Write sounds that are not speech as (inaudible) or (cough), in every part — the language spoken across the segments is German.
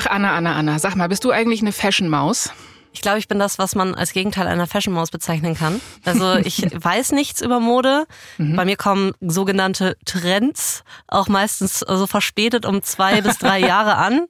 Ach, Anna, Anna, Anna, sag mal, bist du eigentlich eine Fashion-Maus? Ich glaube, ich bin das, was man als Gegenteil einer Fashion-Maus bezeichnen kann. Also (laughs) ich weiß nichts über Mode. Mhm. Bei mir kommen sogenannte Trends auch meistens so verspätet um zwei bis drei (laughs) Jahre an.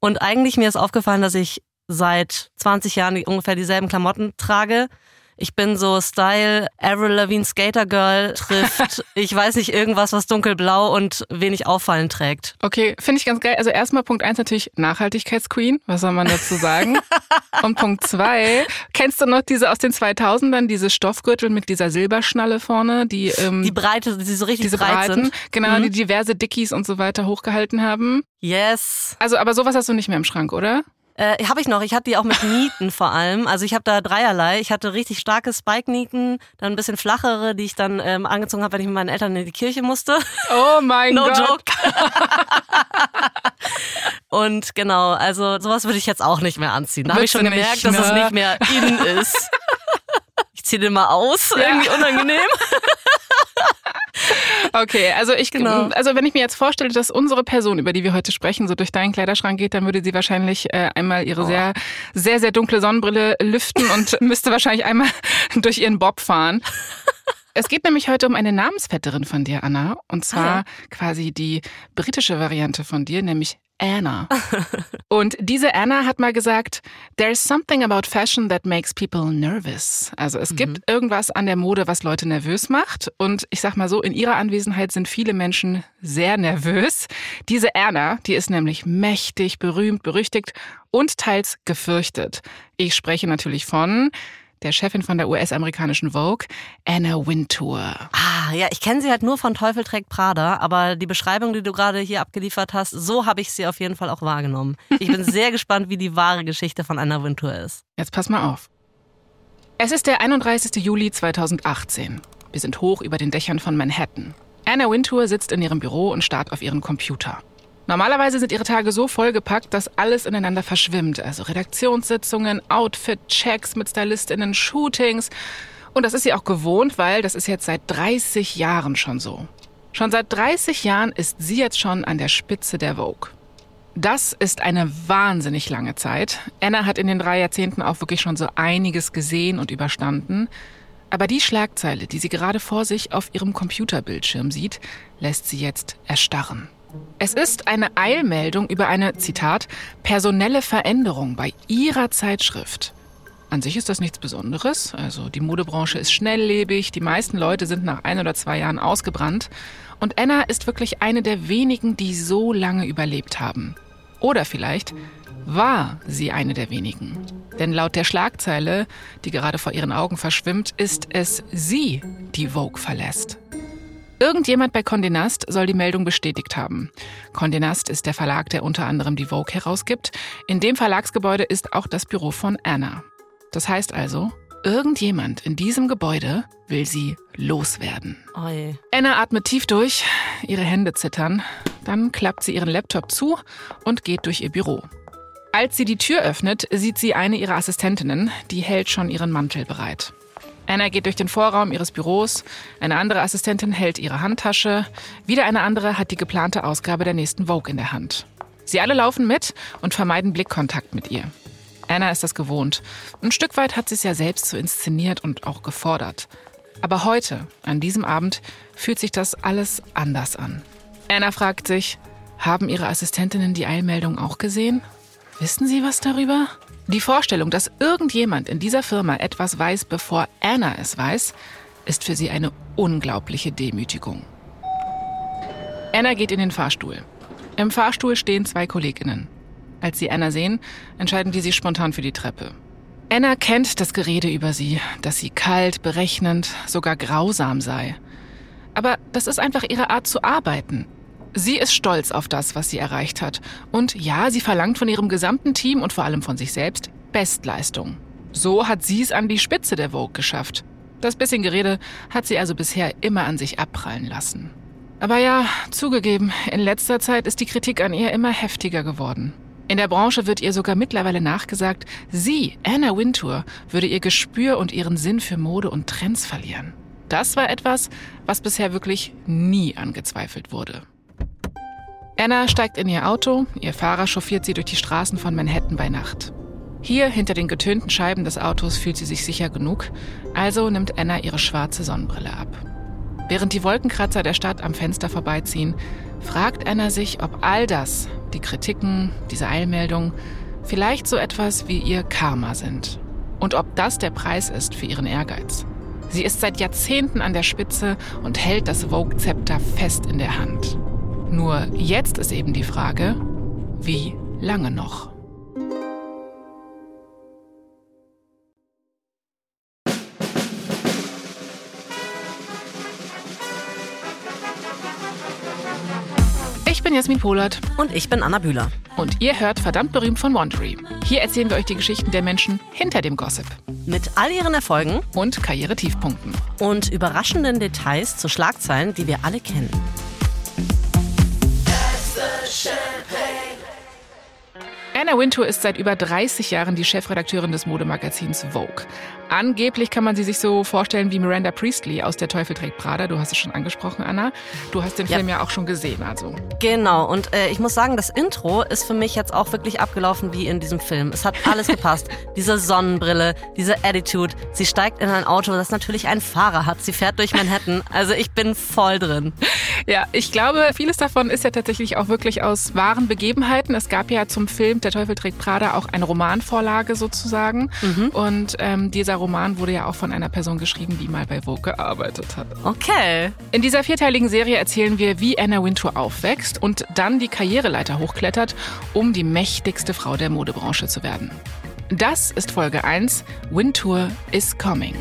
Und eigentlich mir ist aufgefallen, dass ich seit 20 Jahren ungefähr dieselben Klamotten trage. Ich bin so Style, Avril Lavigne Skater Girl trifft, (laughs) ich weiß nicht, irgendwas, was dunkelblau und wenig auffallend trägt. Okay, finde ich ganz geil. Also erstmal Punkt eins natürlich Nachhaltigkeitsqueen. Was soll man dazu sagen? (laughs) und Punkt zwei, kennst du noch diese aus den 2000ern, diese Stoffgürtel mit dieser Silberschnalle vorne? Die, ähm, die breite, die so richtig diese breit breiten, sind. Genau, mhm. die diverse Dickies und so weiter hochgehalten haben. Yes. Also, aber sowas hast du nicht mehr im Schrank, oder? Äh, habe ich noch. Ich hatte die auch mit (laughs) Nieten vor allem. Also ich habe da dreierlei. Ich hatte richtig starke Spike-Nieten, dann ein bisschen flachere, die ich dann ähm, angezogen habe, wenn ich mit meinen Eltern in die Kirche musste. Oh mein (laughs) no Gott. No joke. (laughs) Und genau, also sowas würde ich jetzt auch nicht mehr anziehen. Da habe ich schon gemerkt, nicht, ne? dass es nicht mehr in ist. Ich ziehe den mal aus, ja. irgendwie unangenehm. (laughs) Okay, also ich, genau. also wenn ich mir jetzt vorstelle, dass unsere Person, über die wir heute sprechen, so durch deinen Kleiderschrank geht, dann würde sie wahrscheinlich äh, einmal ihre oh. sehr, sehr, sehr dunkle Sonnenbrille lüften und (laughs) müsste wahrscheinlich einmal durch ihren Bob fahren. Es geht nämlich heute um eine Namensvetterin von dir, Anna. Und zwar ah, ja. quasi die britische Variante von dir, nämlich Anna. Und diese Anna hat mal gesagt, there's something about fashion that makes people nervous. Also es mhm. gibt irgendwas an der Mode, was Leute nervös macht. Und ich sag mal so, in ihrer Anwesenheit sind viele Menschen sehr nervös. Diese Anna, die ist nämlich mächtig, berühmt, berüchtigt und teils gefürchtet. Ich spreche natürlich von der Chefin von der US-amerikanischen Vogue, Anna Wintour. Ah, ja, ich kenne sie halt nur von Teufel trägt Prada, aber die Beschreibung, die du gerade hier abgeliefert hast, so habe ich sie auf jeden Fall auch wahrgenommen. Ich bin sehr (laughs) gespannt, wie die wahre Geschichte von Anna Wintour ist. Jetzt pass mal auf. Es ist der 31. Juli 2018. Wir sind hoch über den Dächern von Manhattan. Anna Wintour sitzt in ihrem Büro und starrt auf ihren Computer. Normalerweise sind ihre Tage so vollgepackt, dass alles ineinander verschwimmt. Also Redaktionssitzungen, Outfit-Checks mit Stylistinnen, Shootings. Und das ist sie auch gewohnt, weil das ist jetzt seit 30 Jahren schon so. Schon seit 30 Jahren ist sie jetzt schon an der Spitze der Vogue. Das ist eine wahnsinnig lange Zeit. Anna hat in den drei Jahrzehnten auch wirklich schon so einiges gesehen und überstanden. Aber die Schlagzeile, die sie gerade vor sich auf ihrem Computerbildschirm sieht, lässt sie jetzt erstarren. Es ist eine Eilmeldung über eine, Zitat, personelle Veränderung bei Ihrer Zeitschrift. An sich ist das nichts Besonderes. Also die Modebranche ist schnelllebig, die meisten Leute sind nach ein oder zwei Jahren ausgebrannt. Und Anna ist wirklich eine der wenigen, die so lange überlebt haben. Oder vielleicht war sie eine der wenigen. Denn laut der Schlagzeile, die gerade vor ihren Augen verschwimmt, ist es sie, die Vogue verlässt. Irgendjemand bei Condé Nast soll die Meldung bestätigt haben. Condé Nast ist der Verlag, der unter anderem die Vogue herausgibt. In dem Verlagsgebäude ist auch das Büro von Anna. Das heißt also, irgendjemand in diesem Gebäude will sie loswerden. Oi. Anna atmet tief durch, ihre Hände zittern. Dann klappt sie ihren Laptop zu und geht durch ihr Büro. Als sie die Tür öffnet, sieht sie eine ihrer Assistentinnen, die hält schon ihren Mantel bereit. Anna geht durch den Vorraum ihres Büros, eine andere Assistentin hält ihre Handtasche, wieder eine andere hat die geplante Ausgabe der nächsten Vogue in der Hand. Sie alle laufen mit und vermeiden Blickkontakt mit ihr. Anna ist das gewohnt. Ein Stück weit hat sie es ja selbst so inszeniert und auch gefordert. Aber heute, an diesem Abend, fühlt sich das alles anders an. Anna fragt sich, haben ihre Assistentinnen die Eilmeldung auch gesehen? Wissen sie was darüber? Die Vorstellung, dass irgendjemand in dieser Firma etwas weiß, bevor Anna es weiß, ist für sie eine unglaubliche Demütigung. Anna geht in den Fahrstuhl. Im Fahrstuhl stehen zwei Kolleginnen. Als sie Anna sehen, entscheiden die sich spontan für die Treppe. Anna kennt das Gerede über sie, dass sie kalt, berechnend, sogar grausam sei. Aber das ist einfach ihre Art zu arbeiten. Sie ist stolz auf das, was sie erreicht hat. Und ja, sie verlangt von ihrem gesamten Team und vor allem von sich selbst Bestleistung. So hat sie es an die Spitze der Vogue geschafft. Das bisschen Gerede hat sie also bisher immer an sich abprallen lassen. Aber ja, zugegeben, in letzter Zeit ist die Kritik an ihr immer heftiger geworden. In der Branche wird ihr sogar mittlerweile nachgesagt, sie, Anna Wintour, würde ihr Gespür und ihren Sinn für Mode und Trends verlieren. Das war etwas, was bisher wirklich nie angezweifelt wurde. Anna steigt in ihr Auto, ihr Fahrer chauffiert sie durch die Straßen von Manhattan bei Nacht. Hier, hinter den getönten Scheiben des Autos, fühlt sie sich sicher genug, also nimmt Anna ihre schwarze Sonnenbrille ab. Während die Wolkenkratzer der Stadt am Fenster vorbeiziehen, fragt Anna sich, ob all das, die Kritiken, diese Eilmeldungen, vielleicht so etwas wie ihr Karma sind. Und ob das der Preis ist für ihren Ehrgeiz. Sie ist seit Jahrzehnten an der Spitze und hält das Vogue-Zepter fest in der Hand. Nur jetzt ist eben die Frage, wie lange noch? Ich bin Jasmin Polat. Und ich bin Anna Bühler. Und ihr hört verdammt berühmt von Wondery. Hier erzählen wir euch die Geschichten der Menschen hinter dem Gossip. Mit all ihren Erfolgen und Karrieretiefpunkten. Und überraschenden Details zu Schlagzeilen, die wir alle kennen. Shine. Anna Wintour ist seit über 30 Jahren die Chefredakteurin des Modemagazins Vogue. Angeblich kann man sie sich so vorstellen wie Miranda Priestley aus Der Teufel trägt Prada. Du hast es schon angesprochen, Anna. Du hast den ja. Film ja auch schon gesehen, also. Genau. Und äh, ich muss sagen, das Intro ist für mich jetzt auch wirklich abgelaufen wie in diesem Film. Es hat alles gepasst. (laughs) diese Sonnenbrille, diese Attitude. Sie steigt in ein Auto, das natürlich einen Fahrer hat. Sie fährt durch Manhattan. Also ich bin voll drin. Ja, ich glaube, vieles davon ist ja tatsächlich auch wirklich aus wahren Begebenheiten. Es gab ja zum Film Der Teufel trägt Prada auch eine Romanvorlage sozusagen. Mhm. Und ähm, dieser Roman wurde ja auch von einer Person geschrieben, die mal bei Vogue gearbeitet hat. Okay. In dieser vierteiligen Serie erzählen wir, wie Anna Wintour aufwächst und dann die Karriereleiter hochklettert, um die mächtigste Frau der Modebranche zu werden. Das ist Folge 1. Wintour is coming.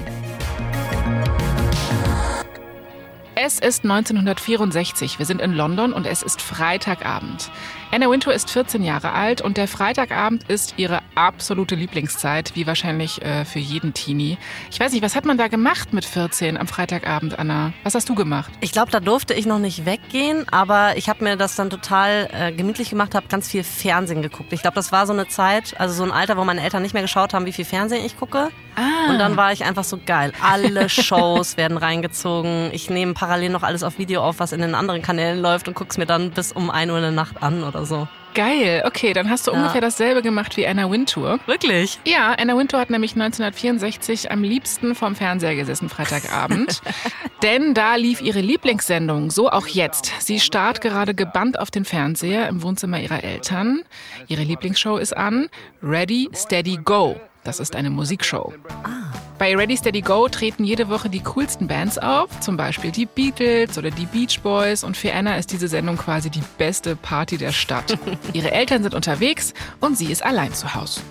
Es ist 1964. Wir sind in London und es ist Freitagabend. Anna Wintour ist 14 Jahre alt und der Freitagabend ist ihre absolute Lieblingszeit, wie wahrscheinlich äh, für jeden Teenie. Ich weiß nicht, was hat man da gemacht mit 14 am Freitagabend, Anna? Was hast du gemacht? Ich glaube, da durfte ich noch nicht weggehen, aber ich habe mir das dann total äh, gemütlich gemacht, habe ganz viel Fernsehen geguckt. Ich glaube, das war so eine Zeit, also so ein Alter, wo meine Eltern nicht mehr geschaut haben, wie viel Fernsehen ich gucke. Ah. Und dann war ich einfach so geil. Alle Shows (laughs) werden reingezogen. Ich nehme parallel noch alles auf Video auf, was in den anderen Kanälen läuft und guck's mir dann bis um 1 Uhr in der Nacht an oder so. Geil, okay, dann hast du ja. ungefähr dasselbe gemacht wie Anna Wintour. Wirklich? Ja, Anna Wintour hat nämlich 1964 am liebsten vorm Fernseher gesessen, Freitagabend. (laughs) Denn da lief ihre Lieblingssendung, so auch jetzt. Sie starrt gerade gebannt auf den Fernseher im Wohnzimmer ihrer Eltern. Ihre Lieblingsshow ist an Ready, Steady, Go. Das ist eine Musikshow. Ah. Bei Ready Steady Go treten jede Woche die coolsten Bands auf, zum Beispiel die Beatles oder die Beach Boys. Und für Anna ist diese Sendung quasi die beste Party der Stadt. (laughs) Ihre Eltern sind unterwegs und sie ist allein zu Hause.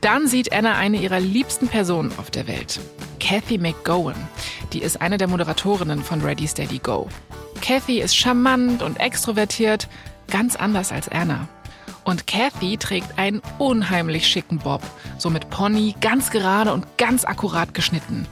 Dann sieht Anna eine ihrer liebsten Personen auf der Welt. Kathy McGowan. Die ist eine der Moderatorinnen von Ready Steady Go. Kathy ist charmant und extrovertiert, ganz anders als Anna. Und Kathy trägt einen unheimlich schicken Bob, so mit Pony, ganz gerade und ganz akkurat geschnitten.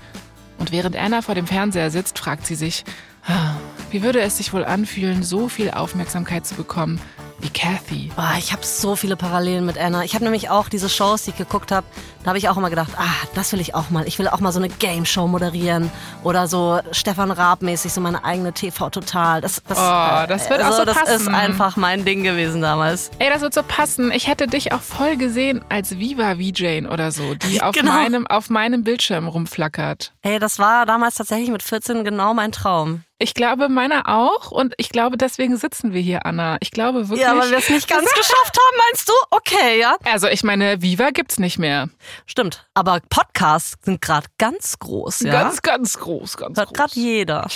Und während Anna vor dem Fernseher sitzt, fragt sie sich, ah, wie würde es sich wohl anfühlen, so viel Aufmerksamkeit zu bekommen, wie Kathy. Boah, ich habe so viele Parallelen mit Anna. Ich habe nämlich auch diese Shows, die ich geguckt habe, da habe ich auch immer gedacht, ah, das will ich auch mal. Ich will auch mal so eine Game Show moderieren oder so Stefan Raab mäßig so meine eigene TV Total. Das, das, oh, das wird also, auch so das passen. ist einfach mein Ding gewesen damals. Ey, das wird so passen. Ich hätte dich auch voll gesehen als Viva VJ oder so, die auf genau. meinem auf meinem Bildschirm rumflackert. Ey, das war damals tatsächlich mit 14 genau mein Traum. Ich glaube, meiner auch. Und ich glaube, deswegen sitzen wir hier, Anna. Ich glaube wirklich. Ja, weil wir es nicht ganz (laughs) geschafft haben, meinst du? Okay, ja. Also, ich meine, Viva gibt's nicht mehr. Stimmt. Aber Podcasts sind gerade ganz groß, ja. Ganz, ganz groß, ganz Hört gerade jeder.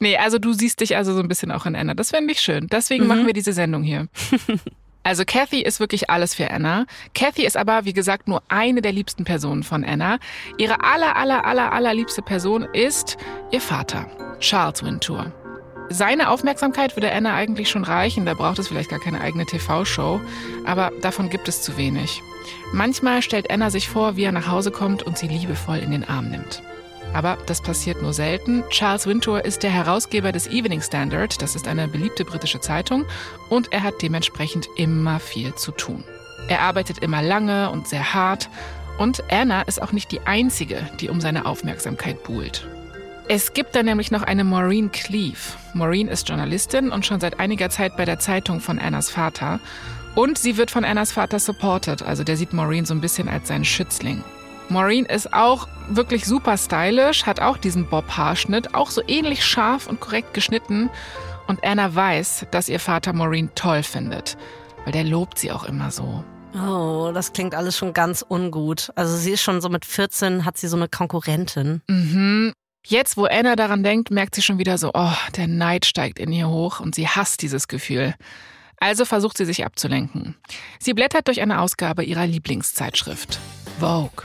Nee, also du siehst dich also so ein bisschen auch in Anna. Das fände ich schön. Deswegen mhm. machen wir diese Sendung hier. (laughs) Also Kathy ist wirklich alles für Anna. Kathy ist aber, wie gesagt, nur eine der liebsten Personen von Anna. Ihre aller, aller, aller, allerliebste Person ist ihr Vater. Charles Wintour. Seine Aufmerksamkeit würde Anna eigentlich schon reichen, da braucht es vielleicht gar keine eigene TV-Show, aber davon gibt es zu wenig. Manchmal stellt Anna sich vor, wie er nach Hause kommt und sie liebevoll in den Arm nimmt. Aber das passiert nur selten. Charles Wintour ist der Herausgeber des Evening Standard, das ist eine beliebte britische Zeitung, und er hat dementsprechend immer viel zu tun. Er arbeitet immer lange und sehr hart, und Anna ist auch nicht die Einzige, die um seine Aufmerksamkeit buhlt. Es gibt da nämlich noch eine Maureen Cleave. Maureen ist Journalistin und schon seit einiger Zeit bei der Zeitung von Annas Vater. Und sie wird von Annas Vater supported, also der sieht Maureen so ein bisschen als seinen Schützling. Maureen ist auch wirklich super stylisch, hat auch diesen Bob-Haarschnitt, auch so ähnlich scharf und korrekt geschnitten. Und Anna weiß, dass ihr Vater Maureen toll findet, weil der lobt sie auch immer so. Oh, das klingt alles schon ganz ungut. Also sie ist schon so mit 14, hat sie so eine Konkurrentin. Mhm. Jetzt, wo Anna daran denkt, merkt sie schon wieder so, oh, der Neid steigt in ihr hoch und sie hasst dieses Gefühl. Also versucht sie sich abzulenken. Sie blättert durch eine Ausgabe ihrer Lieblingszeitschrift, Vogue.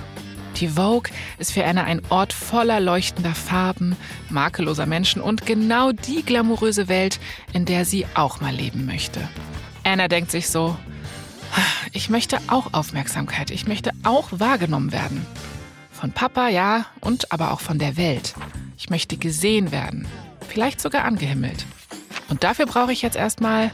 Die Vogue ist für Anna ein Ort voller leuchtender Farben, makelloser Menschen und genau die glamouröse Welt, in der sie auch mal leben möchte. Anna denkt sich so, ich möchte auch Aufmerksamkeit, ich möchte auch wahrgenommen werden. Von Papa, ja, und aber auch von der Welt. Ich möchte gesehen werden, vielleicht sogar angehimmelt. Und dafür brauche ich jetzt erstmal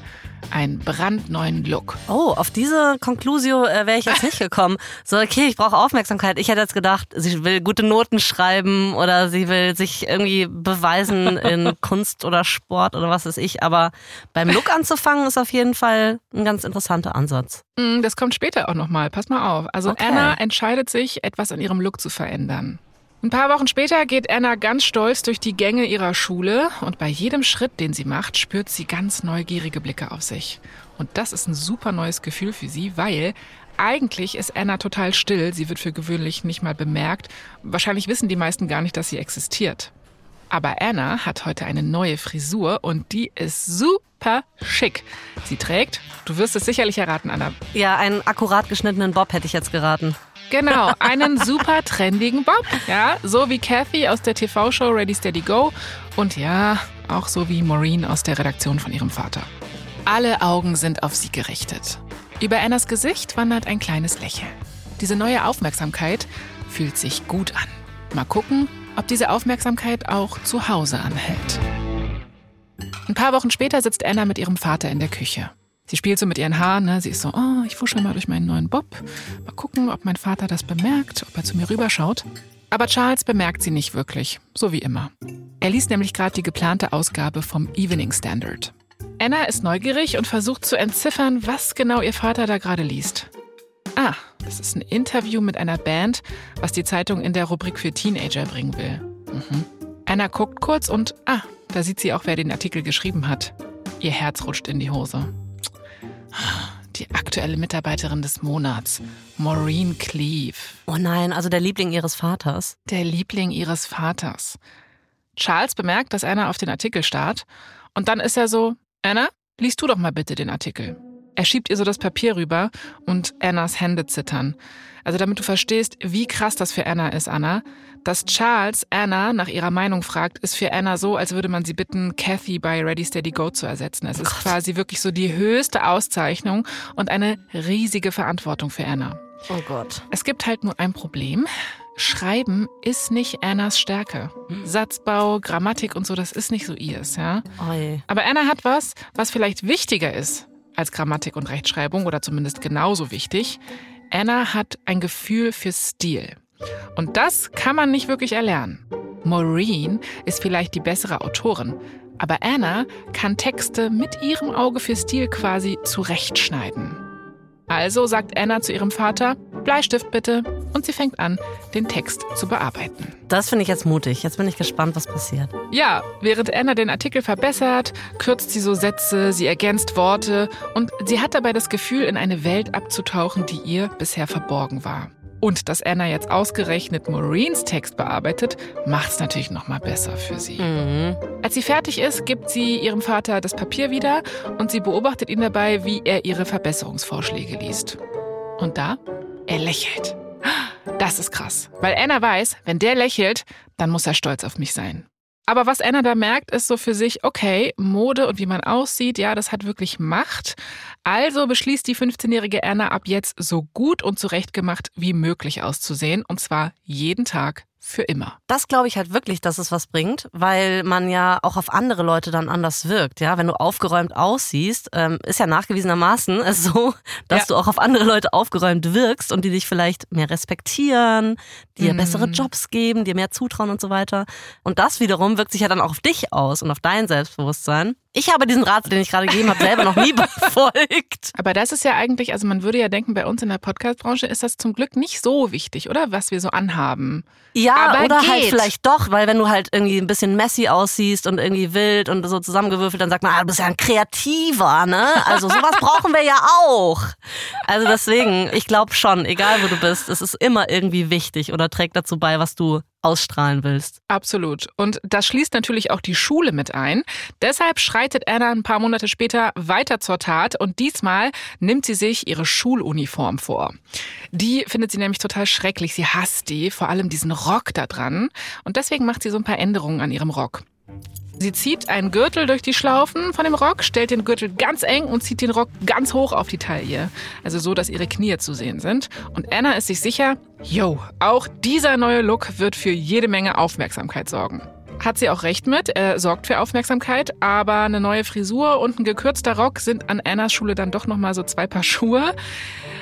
einen brandneuen Look. Oh, auf diese Conclusio äh, wäre ich jetzt (laughs) nicht gekommen. So, okay, ich brauche Aufmerksamkeit. Ich hätte jetzt gedacht, sie will gute Noten schreiben oder sie will sich irgendwie beweisen (laughs) in Kunst oder Sport oder was weiß ich. Aber beim Look anzufangen ist auf jeden Fall ein ganz interessanter Ansatz. Mm, das kommt später auch nochmal. Pass mal auf. Also okay. Anna entscheidet sich, etwas an ihrem Look zu verändern. Ein paar Wochen später geht Anna ganz stolz durch die Gänge ihrer Schule und bei jedem Schritt, den sie macht, spürt sie ganz neugierige Blicke auf sich. Und das ist ein super neues Gefühl für sie, weil eigentlich ist Anna total still. Sie wird für gewöhnlich nicht mal bemerkt. Wahrscheinlich wissen die meisten gar nicht, dass sie existiert. Aber Anna hat heute eine neue Frisur und die ist super schick. Sie trägt, du wirst es sicherlich erraten, Anna. Ja, einen akkurat geschnittenen Bob hätte ich jetzt geraten. Genau, einen super trendigen Bob. Ja, so wie Kathy aus der TV-Show Ready Steady Go. Und ja, auch so wie Maureen aus der Redaktion von ihrem Vater. Alle Augen sind auf sie gerichtet. Über Annas Gesicht wandert ein kleines Lächeln. Diese neue Aufmerksamkeit fühlt sich gut an. Mal gucken, ob diese Aufmerksamkeit auch zu Hause anhält. Ein paar Wochen später sitzt Anna mit ihrem Vater in der Küche. Sie spielt so mit ihren Haaren, ne? sie ist so, oh, ich fuschel mal durch meinen neuen Bob. Mal gucken, ob mein Vater das bemerkt, ob er zu mir rüberschaut. Aber Charles bemerkt sie nicht wirklich, so wie immer. Er liest nämlich gerade die geplante Ausgabe vom Evening Standard. Anna ist neugierig und versucht zu entziffern, was genau ihr Vater da gerade liest. Ah, das ist ein Interview mit einer Band, was die Zeitung in der Rubrik für Teenager bringen will. Mhm. Anna guckt kurz und ah, da sieht sie auch, wer den Artikel geschrieben hat. Ihr Herz rutscht in die Hose. Die aktuelle Mitarbeiterin des Monats, Maureen Cleave. Oh nein, also der Liebling ihres Vaters. Der Liebling ihres Vaters. Charles bemerkt, dass Anna auf den Artikel starrt und dann ist er so, Anna, liest du doch mal bitte den Artikel. Er schiebt ihr so das Papier rüber und Annas Hände zittern. Also damit du verstehst, wie krass das für Anna ist, Anna. Dass Charles Anna nach ihrer Meinung fragt, ist für Anna so, als würde man sie bitten, Kathy bei Ready Steady Go zu ersetzen. Es ist Gott. quasi wirklich so die höchste Auszeichnung und eine riesige Verantwortung für Anna. Oh Gott. Es gibt halt nur ein Problem. Schreiben ist nicht Annas Stärke. Hm. Satzbau, Grammatik und so, das ist nicht so ihrs, ja. Oi. Aber Anna hat was, was vielleicht wichtiger ist als Grammatik und Rechtschreibung oder zumindest genauso wichtig. Anna hat ein Gefühl für Stil. Und das kann man nicht wirklich erlernen. Maureen ist vielleicht die bessere Autorin, aber Anna kann Texte mit ihrem Auge für Stil quasi zurechtschneiden. Also sagt Anna zu ihrem Vater, Bleistift bitte. Und sie fängt an, den Text zu bearbeiten. Das finde ich jetzt mutig. Jetzt bin ich gespannt, was passiert. Ja, während Anna den Artikel verbessert, kürzt sie so Sätze, sie ergänzt Worte und sie hat dabei das Gefühl, in eine Welt abzutauchen, die ihr bisher verborgen war. Und dass Anna jetzt ausgerechnet Maureens Text bearbeitet, macht es natürlich noch mal besser für sie. Mhm. Als sie fertig ist, gibt sie ihrem Vater das Papier wieder und sie beobachtet ihn dabei, wie er ihre Verbesserungsvorschläge liest. Und da, er lächelt. Das ist krass, weil Anna weiß, wenn der lächelt, dann muss er stolz auf mich sein. Aber was Anna da merkt, ist so für sich, okay, Mode und wie man aussieht, ja, das hat wirklich Macht. Also beschließt die 15-jährige Anna ab jetzt so gut und zurechtgemacht wie möglich auszusehen. Und zwar jeden Tag für immer. Das glaube ich halt wirklich, dass es was bringt, weil man ja auch auf andere Leute dann anders wirkt. Ja, wenn du aufgeräumt aussiehst, ähm, ist ja nachgewiesenermaßen (laughs) so, dass ja. du auch auf andere Leute aufgeräumt wirkst und die dich vielleicht mehr respektieren, dir mm. bessere Jobs geben, dir mehr zutrauen und so weiter. Und das wiederum wirkt sich ja dann auch auf dich aus und auf dein Selbstbewusstsein. Ich habe diesen Rat, den ich gerade gegeben habe, selber noch nie (laughs) befolgt. Aber das ist ja eigentlich, also man würde ja denken, bei uns in der Podcast-Branche ist das zum Glück nicht so wichtig, oder? Was wir so anhaben. Ja, Aber oder halt geht. halt vielleicht doch, weil wenn du halt irgendwie ein bisschen messy aussiehst und irgendwie wild und so zusammengewürfelt, dann sagt man, ah, du bist ja ein Kreativer, ne? Also sowas (laughs) brauchen wir ja auch. Also deswegen, ich glaube schon, egal wo du bist, es ist immer irgendwie wichtig oder trägt dazu bei, was du ausstrahlen willst. Absolut. Und das schließt natürlich auch die Schule mit ein. Deshalb schreitet Anna ein paar Monate später weiter zur Tat und diesmal nimmt sie sich ihre Schuluniform vor. Die findet sie nämlich total schrecklich. Sie hasst die, vor allem diesen Rock da dran. Und deswegen macht sie so ein paar Änderungen an ihrem Rock. Sie zieht einen Gürtel durch die Schlaufen von dem Rock, stellt den Gürtel ganz eng und zieht den Rock ganz hoch auf die Taille. Also so, dass ihre Knie zu sehen sind. Und Anna ist sich sicher, yo, auch dieser neue Look wird für jede Menge Aufmerksamkeit sorgen. Hat sie auch recht mit, er sorgt für Aufmerksamkeit, aber eine neue Frisur und ein gekürzter Rock sind an Annas Schule dann doch nochmal so zwei Paar Schuhe.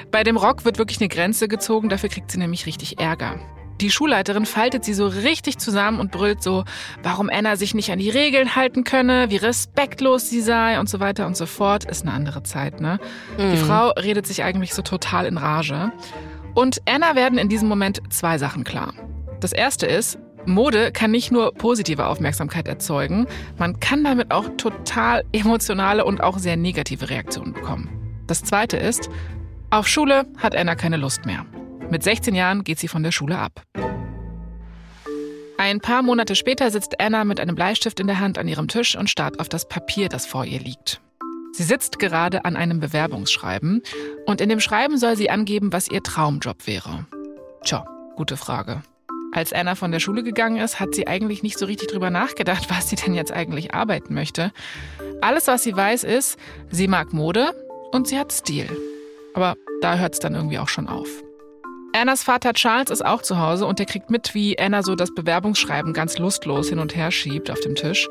Bei dem Rock wird wirklich eine Grenze gezogen, dafür kriegt sie nämlich richtig Ärger. Die Schulleiterin faltet sie so richtig zusammen und brüllt so, warum Anna sich nicht an die Regeln halten könne, wie respektlos sie sei und so weiter und so fort. Ist eine andere Zeit, ne? Mhm. Die Frau redet sich eigentlich so total in Rage. Und Anna werden in diesem Moment zwei Sachen klar. Das erste ist, Mode kann nicht nur positive Aufmerksamkeit erzeugen, man kann damit auch total emotionale und auch sehr negative Reaktionen bekommen. Das zweite ist, auf Schule hat Anna keine Lust mehr. Mit 16 Jahren geht sie von der Schule ab. Ein paar Monate später sitzt Anna mit einem Bleistift in der Hand an ihrem Tisch und starrt auf das Papier, das vor ihr liegt. Sie sitzt gerade an einem Bewerbungsschreiben und in dem Schreiben soll sie angeben, was ihr Traumjob wäre. Tja, gute Frage. Als Anna von der Schule gegangen ist, hat sie eigentlich nicht so richtig drüber nachgedacht, (laughs) was sie denn jetzt eigentlich arbeiten möchte. Alles, was sie weiß, ist, sie mag Mode und sie hat Stil. Aber da hört es dann irgendwie auch schon auf. Annas Vater Charles ist auch zu Hause und der kriegt mit, wie Anna so das Bewerbungsschreiben ganz lustlos hin und her schiebt auf dem Tisch.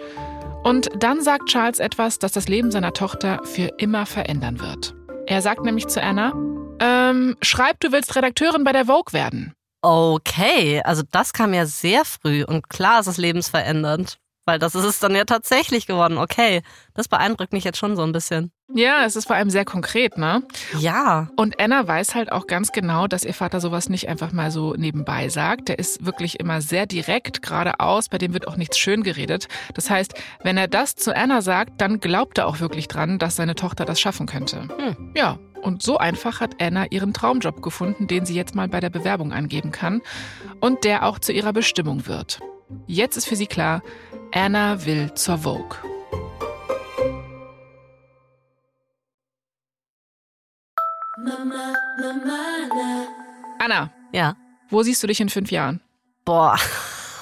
Und dann sagt Charles etwas, das das Leben seiner Tochter für immer verändern wird. Er sagt nämlich zu Anna, ähm, schreib, du willst Redakteurin bei der Vogue werden. Okay, also das kam ja sehr früh und klar ist es lebensverändernd. Weil das ist es dann ja tatsächlich geworden. Okay, das beeindruckt mich jetzt schon so ein bisschen. Ja, es ist vor allem sehr konkret, ne? Ja. Und Anna weiß halt auch ganz genau, dass ihr Vater sowas nicht einfach mal so nebenbei sagt. Der ist wirklich immer sehr direkt, geradeaus, bei dem wird auch nichts schön geredet. Das heißt, wenn er das zu Anna sagt, dann glaubt er auch wirklich dran, dass seine Tochter das schaffen könnte. Hm. Ja, und so einfach hat Anna ihren Traumjob gefunden, den sie jetzt mal bei der Bewerbung angeben kann und der auch zu ihrer Bestimmung wird. Jetzt ist für sie klar, Anna will zur Vogue. Anna. Ja. Wo siehst du dich in fünf Jahren? Boah. (laughs)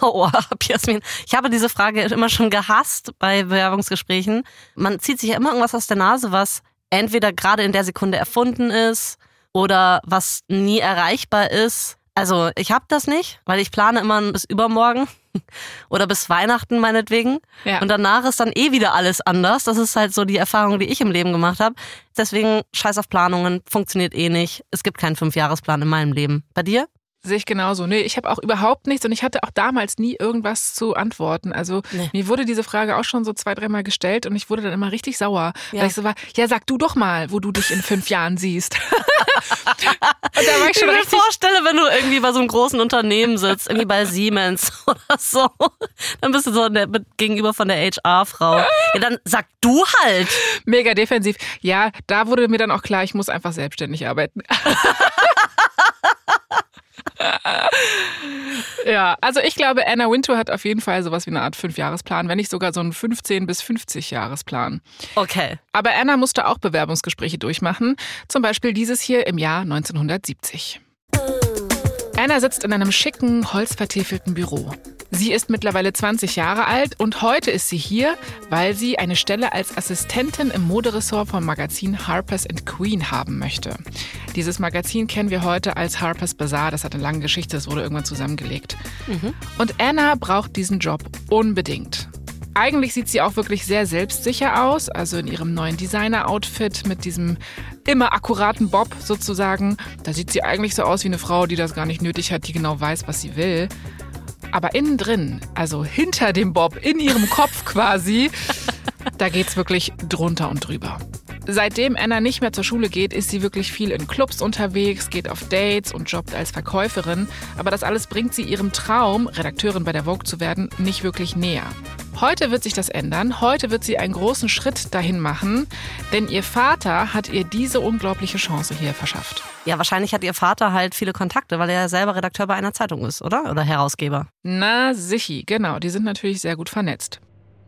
Oh, Jasmin. Ich habe diese Frage immer schon gehasst bei Bewerbungsgesprächen. Man zieht sich ja immer irgendwas aus der Nase, was entweder gerade in der Sekunde erfunden ist oder was nie erreichbar ist. Also ich habe das nicht, weil ich plane immer bis übermorgen (laughs) oder bis Weihnachten meinetwegen. Ja. Und danach ist dann eh wieder alles anders. Das ist halt so die Erfahrung, die ich im Leben gemacht habe. Deswegen scheiß auf Planungen, funktioniert eh nicht. Es gibt keinen Fünfjahresplan in meinem Leben. Bei dir? Sehe ich genauso. Nee, ich habe auch überhaupt nichts und ich hatte auch damals nie irgendwas zu antworten. Also nee. mir wurde diese Frage auch schon so zwei, dreimal gestellt und ich wurde dann immer richtig sauer. Ja. Weil ich so war, ja, sag du doch mal, wo du dich in fünf (laughs) Jahren siehst. (laughs) und da war ich schon ich mir vorstelle, wenn du irgendwie bei so einem großen Unternehmen sitzt, irgendwie bei Siemens (laughs) oder so, dann bist du so der, gegenüber von der HR-Frau. Ja, dann sag du halt. Mega defensiv. Ja, da wurde mir dann auch klar, ich muss einfach selbstständig arbeiten. (laughs) ja, also ich glaube, Anna Wintour hat auf jeden Fall sowas wie eine Art Fünfjahresplan, wenn nicht sogar so einen 15- bis 50-Jahresplan. Okay. Aber Anna musste auch Bewerbungsgespräche durchmachen, zum Beispiel dieses hier im Jahr 1970. Anna sitzt in einem schicken, holzvertäfelten Büro. Sie ist mittlerweile 20 Jahre alt und heute ist sie hier, weil sie eine Stelle als Assistentin im Moderessort vom Magazin Harper's Queen haben möchte. Dieses Magazin kennen wir heute als Harper's Bazaar. Das hat eine lange Geschichte, das wurde irgendwann zusammengelegt. Mhm. Und Anna braucht diesen Job unbedingt. Eigentlich sieht sie auch wirklich sehr selbstsicher aus, also in ihrem neuen Designer-Outfit mit diesem immer akkuraten Bob sozusagen. Da sieht sie eigentlich so aus wie eine Frau, die das gar nicht nötig hat, die genau weiß, was sie will. Aber innen drin, also hinter dem Bob, in ihrem (laughs) Kopf quasi, da geht's wirklich drunter und drüber. Seitdem Anna nicht mehr zur Schule geht, ist sie wirklich viel in Clubs unterwegs, geht auf Dates und jobbt als Verkäuferin. Aber das alles bringt sie ihrem Traum, Redakteurin bei der Vogue zu werden, nicht wirklich näher. Heute wird sich das ändern. Heute wird sie einen großen Schritt dahin machen, denn ihr Vater hat ihr diese unglaubliche Chance hier verschafft. Ja, wahrscheinlich hat ihr Vater halt viele Kontakte, weil er selber Redakteur bei einer Zeitung ist, oder? Oder Herausgeber. Na, sichi, genau. Die sind natürlich sehr gut vernetzt.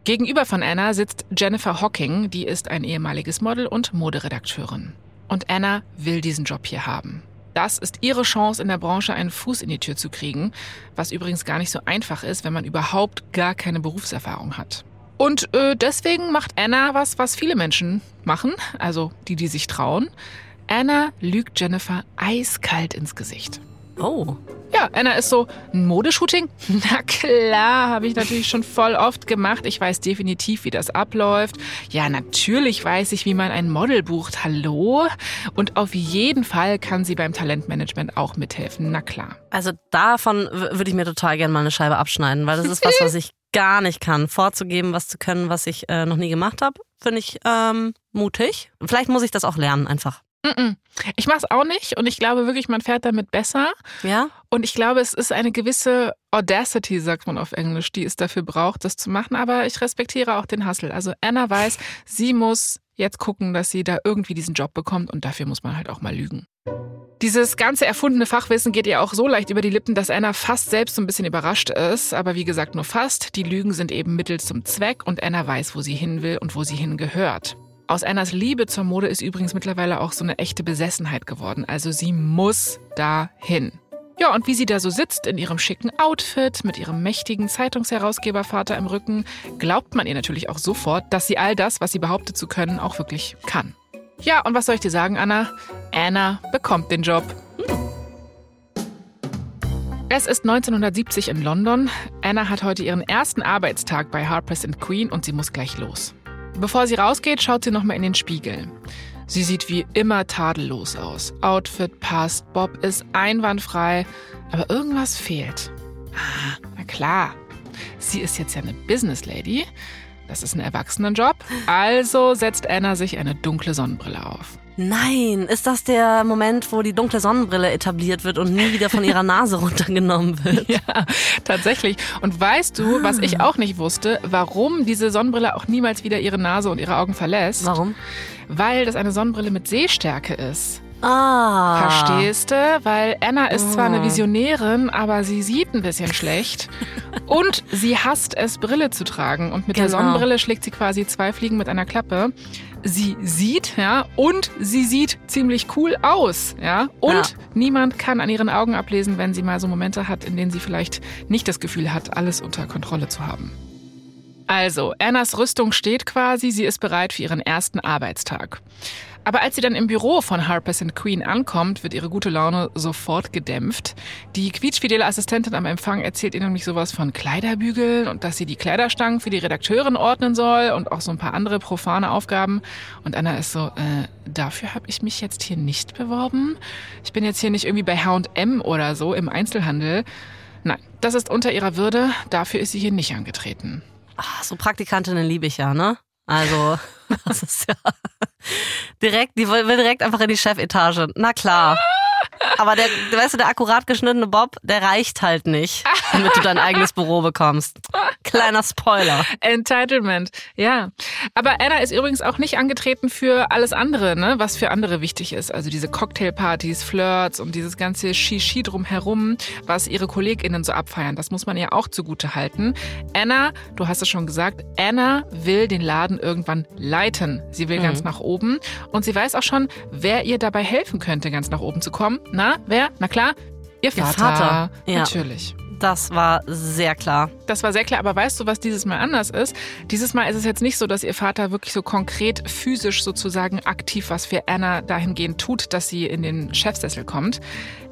Gegenüber von Anna sitzt Jennifer Hocking, die ist ein ehemaliges Model und Moderedakteurin. Und Anna will diesen Job hier haben. Das ist ihre Chance, in der Branche einen Fuß in die Tür zu kriegen, was übrigens gar nicht so einfach ist, wenn man überhaupt gar keine Berufserfahrung hat. Und äh, deswegen macht Anna was, was viele Menschen machen, also die, die sich trauen. Anna lügt Jennifer eiskalt ins Gesicht. Oh. Ja, Anna ist so, ein Modeshooting? (laughs) Na klar, habe ich natürlich schon voll oft gemacht. Ich weiß definitiv, wie das abläuft. Ja, natürlich weiß ich, wie man ein Model bucht. Hallo? Und auf jeden Fall kann sie beim Talentmanagement auch mithelfen. Na klar. Also davon würde ich mir total gerne mal eine Scheibe abschneiden, weil das ist was, was (laughs) ich gar nicht kann. Vorzugeben, was zu können, was ich äh, noch nie gemacht habe, finde ich ähm, mutig. Vielleicht muss ich das auch lernen einfach. Ich mache es auch nicht und ich glaube wirklich, man fährt damit besser. Ja. Und ich glaube, es ist eine gewisse Audacity, sagt man auf Englisch, die es dafür braucht, das zu machen. Aber ich respektiere auch den Hustle. Also Anna weiß, sie muss jetzt gucken, dass sie da irgendwie diesen Job bekommt und dafür muss man halt auch mal lügen. Dieses ganze erfundene Fachwissen geht ihr auch so leicht über die Lippen, dass Anna fast selbst so ein bisschen überrascht ist. Aber wie gesagt, nur fast. Die Lügen sind eben Mittel zum Zweck und Anna weiß, wo sie hin will und wo sie hingehört. Aus Annas Liebe zur Mode ist übrigens mittlerweile auch so eine echte Besessenheit geworden. Also sie muss dahin. Ja, und wie sie da so sitzt in ihrem schicken Outfit mit ihrem mächtigen Zeitungsherausgebervater im Rücken, glaubt man ihr natürlich auch sofort, dass sie all das, was sie behauptet zu können, auch wirklich kann. Ja, und was soll ich dir sagen, Anna? Anna bekommt den Job. Es ist 1970 in London. Anna hat heute ihren ersten Arbeitstag bei Harper's Queen und sie muss gleich los. Bevor sie rausgeht, schaut sie nochmal in den Spiegel. Sie sieht wie immer tadellos aus. Outfit passt, Bob ist einwandfrei, aber irgendwas fehlt. Ah, na klar. Sie ist jetzt ja eine Business Lady. Das ist ein Erwachsenenjob. Also setzt Anna sich eine dunkle Sonnenbrille auf. Nein, ist das der Moment, wo die dunkle Sonnenbrille etabliert wird und nie wieder von ihrer Nase (laughs) runtergenommen wird? Ja, tatsächlich. Und weißt du, was ich auch nicht wusste, warum diese Sonnenbrille auch niemals wieder ihre Nase und ihre Augen verlässt? Warum? Weil das eine Sonnenbrille mit Sehstärke ist. Ah. Verstehst du? Weil Anna ist zwar eine Visionärin, aber sie sieht ein bisschen schlecht. (laughs) Und sie hasst es, Brille zu tragen. Und mit genau. der Sonnenbrille schlägt sie quasi zwei Fliegen mit einer Klappe sie sieht, ja, und sie sieht ziemlich cool aus, ja. Und ja. niemand kann an ihren Augen ablesen, wenn sie mal so Momente hat, in denen sie vielleicht nicht das Gefühl hat, alles unter Kontrolle zu haben. Also, Annas Rüstung steht quasi, sie ist bereit für ihren ersten Arbeitstag. Aber als sie dann im Büro von Harper's Queen ankommt, wird ihre gute Laune sofort gedämpft. Die quietschfidele Assistentin am Empfang erzählt ihr nämlich sowas von Kleiderbügeln und dass sie die Kleiderstangen für die Redakteurin ordnen soll und auch so ein paar andere profane Aufgaben. Und Anna ist so, äh, dafür habe ich mich jetzt hier nicht beworben. Ich bin jetzt hier nicht irgendwie bei H&M oder so im Einzelhandel. Nein, das ist unter ihrer Würde. Dafür ist sie hier nicht angetreten. Ach, so Praktikantinnen liebe ich ja, ne? Also, (laughs) das ist ja direkt, die will direkt einfach in die Chefetage. Na klar. Aber der, weißt du, der akkurat geschnittene Bob, der reicht halt nicht, damit du dein eigenes Büro bekommst. Kleiner Spoiler. Entitlement, ja. Aber Anna ist übrigens auch nicht angetreten für alles andere, ne, was für andere wichtig ist. Also diese Cocktailpartys, Flirts und dieses ganze Shishi drumherum, was ihre KollegInnen so abfeiern. Das muss man ihr auch zugute halten. Anna, du hast es schon gesagt, Anna will den Laden irgendwann leiten. Sie will mhm. ganz nach oben und sie weiß auch schon, wer ihr dabei helfen könnte, ganz nach oben zu kommen. Na, wer? Na klar, ihr Vater. Ihr Vater. Ja. Natürlich. Das war sehr klar. Das war sehr klar, aber weißt du, was dieses Mal anders ist? Dieses Mal ist es jetzt nicht so, dass ihr Vater wirklich so konkret physisch sozusagen aktiv was für Anna dahingehend tut, dass sie in den Chefsessel kommt.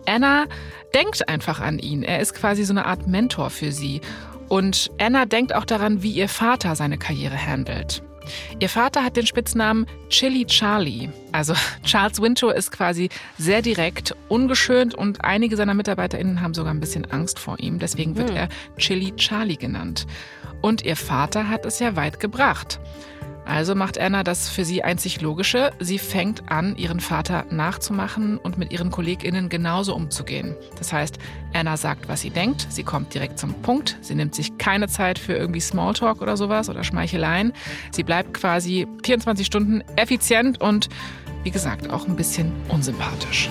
Anna denkt einfach an ihn. Er ist quasi so eine Art Mentor für sie. Und Anna denkt auch daran, wie ihr Vater seine Karriere handelt. Ihr Vater hat den Spitznamen Chili Charlie. Also (laughs) Charles Wintour ist quasi sehr direkt, ungeschönt und einige seiner MitarbeiterInnen haben sogar ein bisschen Angst vor ihm. Deswegen wird hm. er Chili Charlie genannt. Und ihr Vater hat es ja weit gebracht. Also macht Anna das für sie einzig Logische. Sie fängt an, ihren Vater nachzumachen und mit ihren KollegInnen genauso umzugehen. Das heißt, Anna sagt, was sie denkt, sie kommt direkt zum Punkt, sie nimmt sich keine Zeit für irgendwie Smalltalk oder sowas oder Schmeicheleien. Sie bleibt quasi 24 Stunden effizient und, wie gesagt, auch ein bisschen unsympathisch.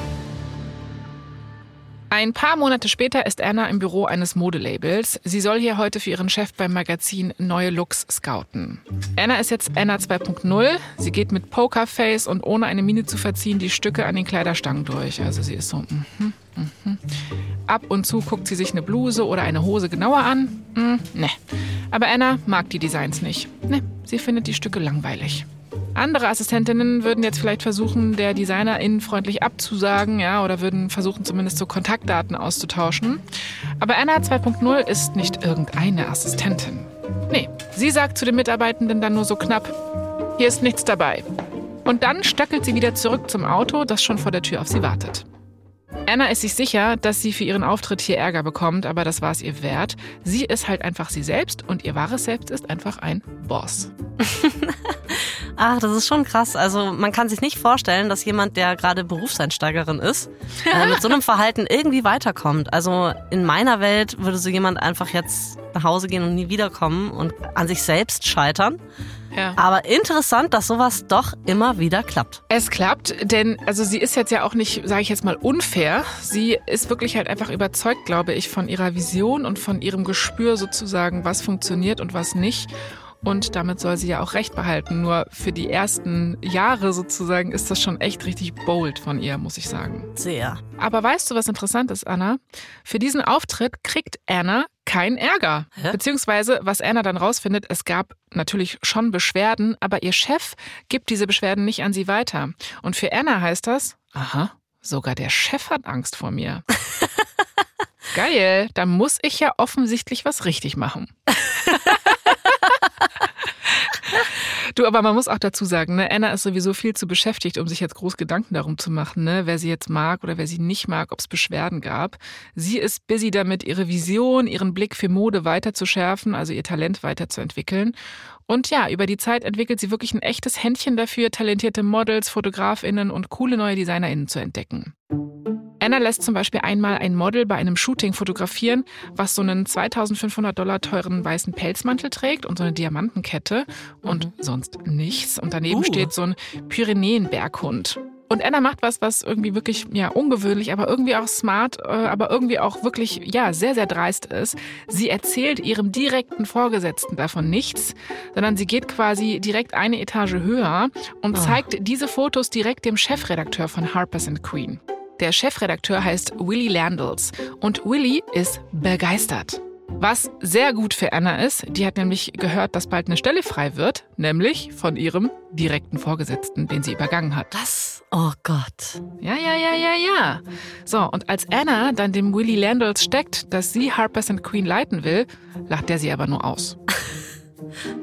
Ein paar Monate später ist Anna im Büro eines Modelabels. Sie soll hier heute für ihren Chef beim Magazin neue Looks scouten. Anna ist jetzt Anna 2.0. Sie geht mit Pokerface und ohne eine Miene zu verziehen die Stücke an den Kleiderstangen durch. Also sie ist so, mhm, mhm. Ab und zu guckt sie sich eine Bluse oder eine Hose genauer an. Mm, ne. Aber Anna mag die Designs nicht. Ne, sie findet die Stücke langweilig. Andere Assistentinnen würden jetzt vielleicht versuchen, der Designerin freundlich abzusagen, ja, oder würden versuchen, zumindest so Kontaktdaten auszutauschen. Aber Anna 2.0 ist nicht irgendeine Assistentin. Nee, sie sagt zu den Mitarbeitenden dann nur so knapp, hier ist nichts dabei. Und dann stöckelt sie wieder zurück zum Auto, das schon vor der Tür auf sie wartet. Anna ist sich sicher, dass sie für ihren Auftritt hier Ärger bekommt, aber das war es ihr wert. Sie ist halt einfach sie selbst und ihr wahres Selbst ist einfach ein Boss. (laughs) Ach, das ist schon krass. Also man kann sich nicht vorstellen, dass jemand, der gerade Berufseinsteigerin ist, äh, mit so einem Verhalten irgendwie weiterkommt. Also in meiner Welt würde so jemand einfach jetzt nach Hause gehen und nie wiederkommen und an sich selbst scheitern. Ja. Aber interessant, dass sowas doch immer wieder klappt. Es klappt, denn also sie ist jetzt ja auch nicht, sage ich jetzt mal, unfair. Sie ist wirklich halt einfach überzeugt, glaube ich, von ihrer Vision und von ihrem Gespür sozusagen, was funktioniert und was nicht. Und damit soll sie ja auch recht behalten. Nur für die ersten Jahre sozusagen ist das schon echt richtig bold von ihr, muss ich sagen. Sehr. Aber weißt du, was interessant ist, Anna? Für diesen Auftritt kriegt Anna keinen Ärger. Hä? Beziehungsweise, was Anna dann rausfindet, es gab natürlich schon Beschwerden, aber ihr Chef gibt diese Beschwerden nicht an sie weiter. Und für Anna heißt das, aha, sogar der Chef hat Angst vor mir. (laughs) Geil, da muss ich ja offensichtlich was richtig machen. (laughs) Du, aber man muss auch dazu sagen, ne, Anna ist sowieso viel zu beschäftigt, um sich jetzt groß Gedanken darum zu machen, ne, wer sie jetzt mag oder wer sie nicht mag, ob es Beschwerden gab. Sie ist busy damit, ihre Vision, ihren Blick für Mode weiter zu schärfen, also ihr Talent weiterzuentwickeln. Und ja, über die Zeit entwickelt sie wirklich ein echtes Händchen dafür, talentierte Models, Fotografinnen und coole neue Designerinnen zu entdecken. Anna lässt zum Beispiel einmal ein Model bei einem Shooting fotografieren, was so einen 2500 Dollar teuren weißen Pelzmantel trägt und so eine Diamantenkette und mhm. sonst nichts. Und daneben uh. steht so ein Pyrenäenberghund. Und Anna macht was, was irgendwie wirklich ja ungewöhnlich, aber irgendwie auch smart, äh, aber irgendwie auch wirklich ja sehr sehr dreist ist. Sie erzählt ihrem direkten Vorgesetzten davon nichts, sondern sie geht quasi direkt eine Etage höher und ah. zeigt diese Fotos direkt dem Chefredakteur von Harper's and Queen. Der Chefredakteur heißt Willy Landels und Willy ist begeistert. Was sehr gut für Anna ist, die hat nämlich gehört, dass bald eine Stelle frei wird, nämlich von ihrem direkten Vorgesetzten, den sie übergangen hat. Das? Oh Gott. Ja, ja, ja, ja, ja. So, und als Anna dann dem Willy Landels steckt, dass sie Harper's and Queen leiten will, lacht er sie aber nur aus. (laughs)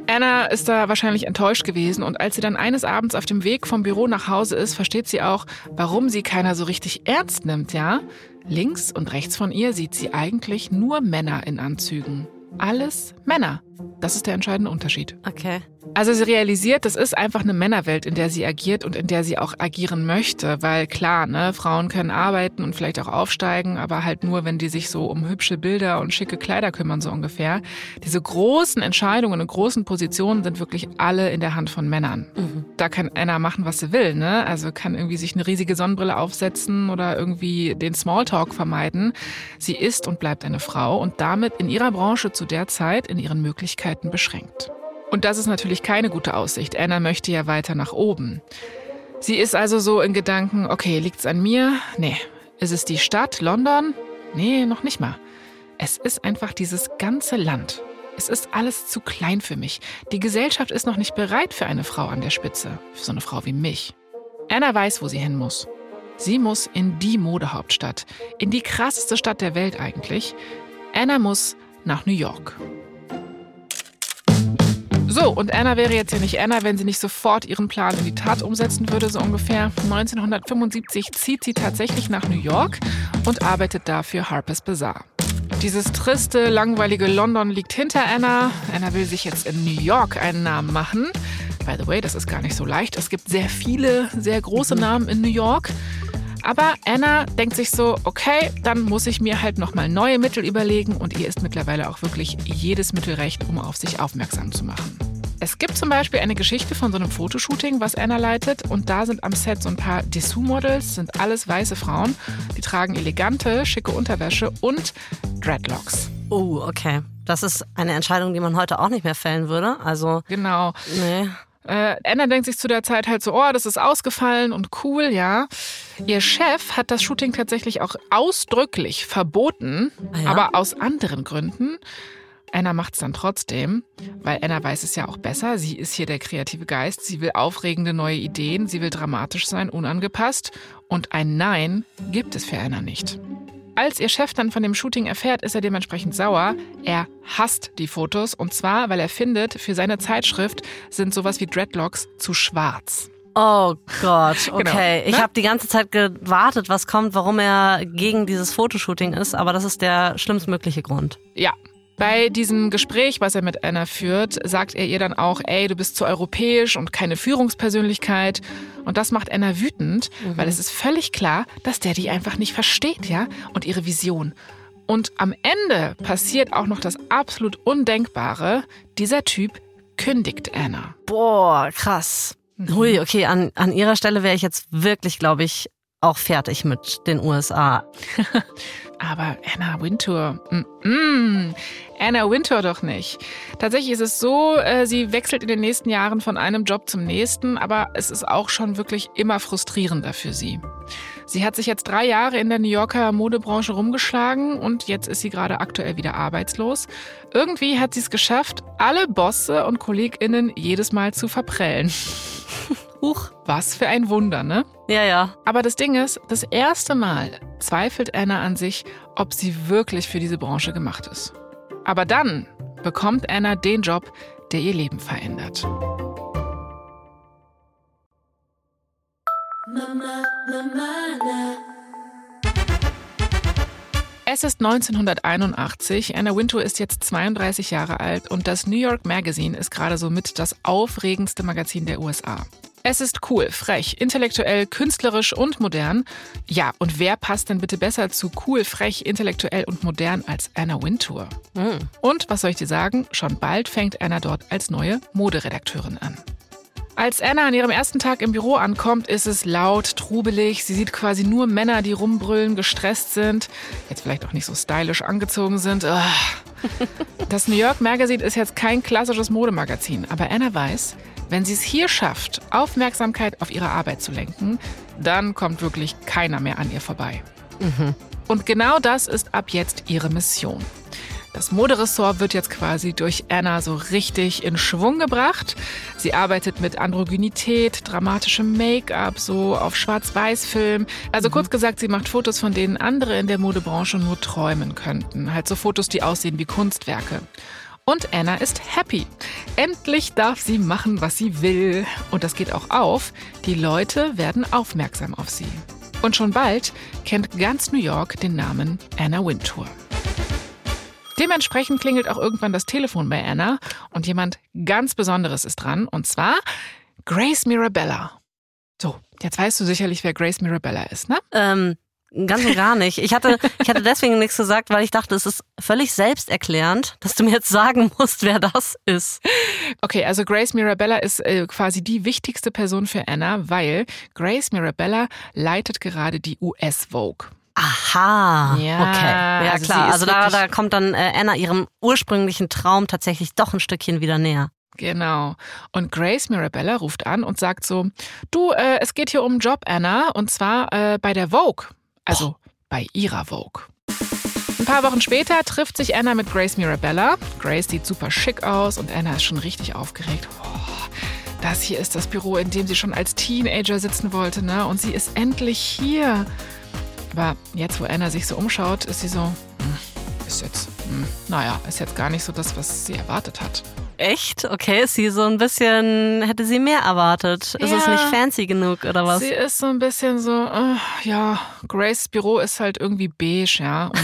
Anna ist da wahrscheinlich enttäuscht gewesen und als sie dann eines Abends auf dem Weg vom Büro nach Hause ist, versteht sie auch, warum sie keiner so richtig ernst nimmt, ja? Links und rechts von ihr sieht sie eigentlich nur Männer in Anzügen. Alles Männer. Das ist der entscheidende Unterschied. Okay. Also sie realisiert, das ist einfach eine Männerwelt, in der sie agiert und in der sie auch agieren möchte, weil klar, ne, Frauen können arbeiten und vielleicht auch aufsteigen, aber halt nur, wenn die sich so um hübsche Bilder und schicke Kleider kümmern, so ungefähr. Diese großen Entscheidungen und großen Positionen sind wirklich alle in der Hand von Männern. Mhm. Da kann einer machen, was sie will, ne? Also kann irgendwie sich eine riesige Sonnenbrille aufsetzen oder irgendwie den Smalltalk vermeiden. Sie ist und bleibt eine Frau und damit in ihrer Branche zu der Zeit in ihren Möglichkeiten beschränkt. Und das ist natürlich keine gute Aussicht. Anna möchte ja weiter nach oben. Sie ist also so in Gedanken, okay, liegt's an mir? Nee. Ist es die Stadt, London? Nee, noch nicht mal. Es ist einfach dieses ganze Land. Es ist alles zu klein für mich. Die Gesellschaft ist noch nicht bereit für eine Frau an der Spitze, für so eine Frau wie mich. Anna weiß, wo sie hin muss. Sie muss in die Modehauptstadt, in die krasseste Stadt der Welt eigentlich. Anna muss nach New York. So, und Anna wäre jetzt ja nicht Anna, wenn sie nicht sofort ihren Plan in die Tat umsetzen würde, so ungefähr. 1975 zieht sie tatsächlich nach New York und arbeitet da für Harper's Bazaar. Dieses triste, langweilige London liegt hinter Anna. Anna will sich jetzt in New York einen Namen machen. By the way, das ist gar nicht so leicht. Es gibt sehr viele, sehr große Namen in New York. Aber Anna denkt sich so, okay, dann muss ich mir halt nochmal neue Mittel überlegen und ihr ist mittlerweile auch wirklich jedes Mittel recht, um auf sich aufmerksam zu machen. Es gibt zum Beispiel eine Geschichte von so einem Fotoshooting, was Anna leitet. Und da sind am Set so ein paar Dessous-Models, sind alles weiße Frauen. Die tragen elegante, schicke Unterwäsche und Dreadlocks. Oh, okay. Das ist eine Entscheidung, die man heute auch nicht mehr fällen würde. Also. Genau. Nee. Äh, Anna denkt sich zu der Zeit halt so, oh, das ist ausgefallen und cool, ja. Ihr Chef hat das Shooting tatsächlich auch ausdrücklich verboten, ah ja? aber aus anderen Gründen. Anna macht es dann trotzdem, weil Anna weiß es ja auch besser. Sie ist hier der kreative Geist. Sie will aufregende neue Ideen. Sie will dramatisch sein, unangepasst. Und ein Nein gibt es für Anna nicht. Als ihr Chef dann von dem Shooting erfährt, ist er dementsprechend sauer. Er hasst die Fotos und zwar, weil er findet, für seine Zeitschrift sind sowas wie Dreadlocks zu schwarz. Oh Gott, (laughs) genau. okay. Genau. Ich ne? habe die ganze Zeit gewartet, was kommt, warum er gegen dieses Fotoshooting ist, aber das ist der schlimmstmögliche Grund. Ja, bei diesem Gespräch, was er mit Anna führt, sagt er ihr dann auch, ey, du bist zu europäisch und keine Führungspersönlichkeit. Und das macht Anna wütend, mhm. weil es ist völlig klar, dass der die einfach nicht versteht, ja, und ihre Vision. Und am Ende passiert auch noch das absolut Undenkbare. Dieser Typ kündigt Anna. Boah, krass. Mhm. Hui, okay, an, an ihrer Stelle wäre ich jetzt wirklich, glaube ich, auch fertig mit den USA. (laughs) Aber Anna Wintour, mm, mm, Anna Wintour doch nicht. Tatsächlich ist es so, äh, sie wechselt in den nächsten Jahren von einem Job zum nächsten, aber es ist auch schon wirklich immer frustrierender für sie. Sie hat sich jetzt drei Jahre in der New Yorker Modebranche rumgeschlagen und jetzt ist sie gerade aktuell wieder arbeitslos. Irgendwie hat sie es geschafft, alle Bosse und KollegInnen jedes Mal zu verprellen. (laughs) Huch, was für ein Wunder, ne? Ja, ja. Aber das Ding ist, das erste Mal zweifelt Anna an sich, ob sie wirklich für diese Branche gemacht ist. Aber dann bekommt Anna den Job, der ihr Leben verändert. Es ist 1981, Anna Wintour ist jetzt 32 Jahre alt und das New York Magazine ist gerade somit das aufregendste Magazin der USA. Es ist cool, frech, intellektuell, künstlerisch und modern. Ja, und wer passt denn bitte besser zu cool, frech, intellektuell und modern als Anna Wintour? Mhm. Und was soll ich dir sagen? Schon bald fängt Anna dort als neue Moderedakteurin an. Als Anna an ihrem ersten Tag im Büro ankommt, ist es laut, trubelig. Sie sieht quasi nur Männer, die rumbrüllen, gestresst sind, jetzt vielleicht auch nicht so stylisch angezogen sind. (laughs) Das New York Magazine ist jetzt kein klassisches Modemagazin, aber Anna weiß, wenn sie es hier schafft, Aufmerksamkeit auf ihre Arbeit zu lenken, dann kommt wirklich keiner mehr an ihr vorbei. Mhm. Und genau das ist ab jetzt ihre Mission. Das Moderessort wird jetzt quasi durch Anna so richtig in Schwung gebracht. Sie arbeitet mit Androgynität, dramatischem Make-up, so auf Schwarz-Weiß-Film. Also mhm. kurz gesagt, sie macht Fotos, von denen andere in der Modebranche nur träumen könnten. Halt so Fotos, die aussehen wie Kunstwerke. Und Anna ist happy. Endlich darf sie machen, was sie will. Und das geht auch auf. Die Leute werden aufmerksam auf sie. Und schon bald kennt ganz New York den Namen Anna Wintour. Dementsprechend klingelt auch irgendwann das Telefon bei Anna und jemand ganz Besonderes ist dran. Und zwar Grace Mirabella. So, jetzt weißt du sicherlich, wer Grace Mirabella ist, ne? Ähm, Ganz und gar nicht. Ich hatte, ich hatte deswegen nichts gesagt, weil ich dachte, es ist völlig selbsterklärend, dass du mir jetzt sagen musst, wer das ist. Okay, also Grace Mirabella ist äh, quasi die wichtigste Person für Anna, weil Grace Mirabella leitet gerade die US Vogue. Aha, ja, okay. Ja, also klar. Also da, da kommt dann äh, Anna ihrem ursprünglichen Traum tatsächlich doch ein Stückchen wieder näher. Genau. Und Grace Mirabella ruft an und sagt so, du, äh, es geht hier um einen Job, Anna, und zwar äh, bei der Vogue. Also bei ihrer Vogue. Ein paar Wochen später trifft sich Anna mit Grace Mirabella. Grace sieht super schick aus und Anna ist schon richtig aufgeregt. Oh, das hier ist das Büro, in dem sie schon als Teenager sitzen wollte, ne? Und sie ist endlich hier. Aber jetzt, wo Anna sich so umschaut, ist sie so, hm, ist jetzt, hm, naja, ist jetzt gar nicht so das, was sie erwartet hat. Echt? Okay, ist sie so ein bisschen, hätte sie mehr erwartet? Ist Ja. es nicht fancy genug oder was? Sie ist so ein bisschen so, äh, ja, Grace Büro ist halt irgendwie beige, ja. (laughs)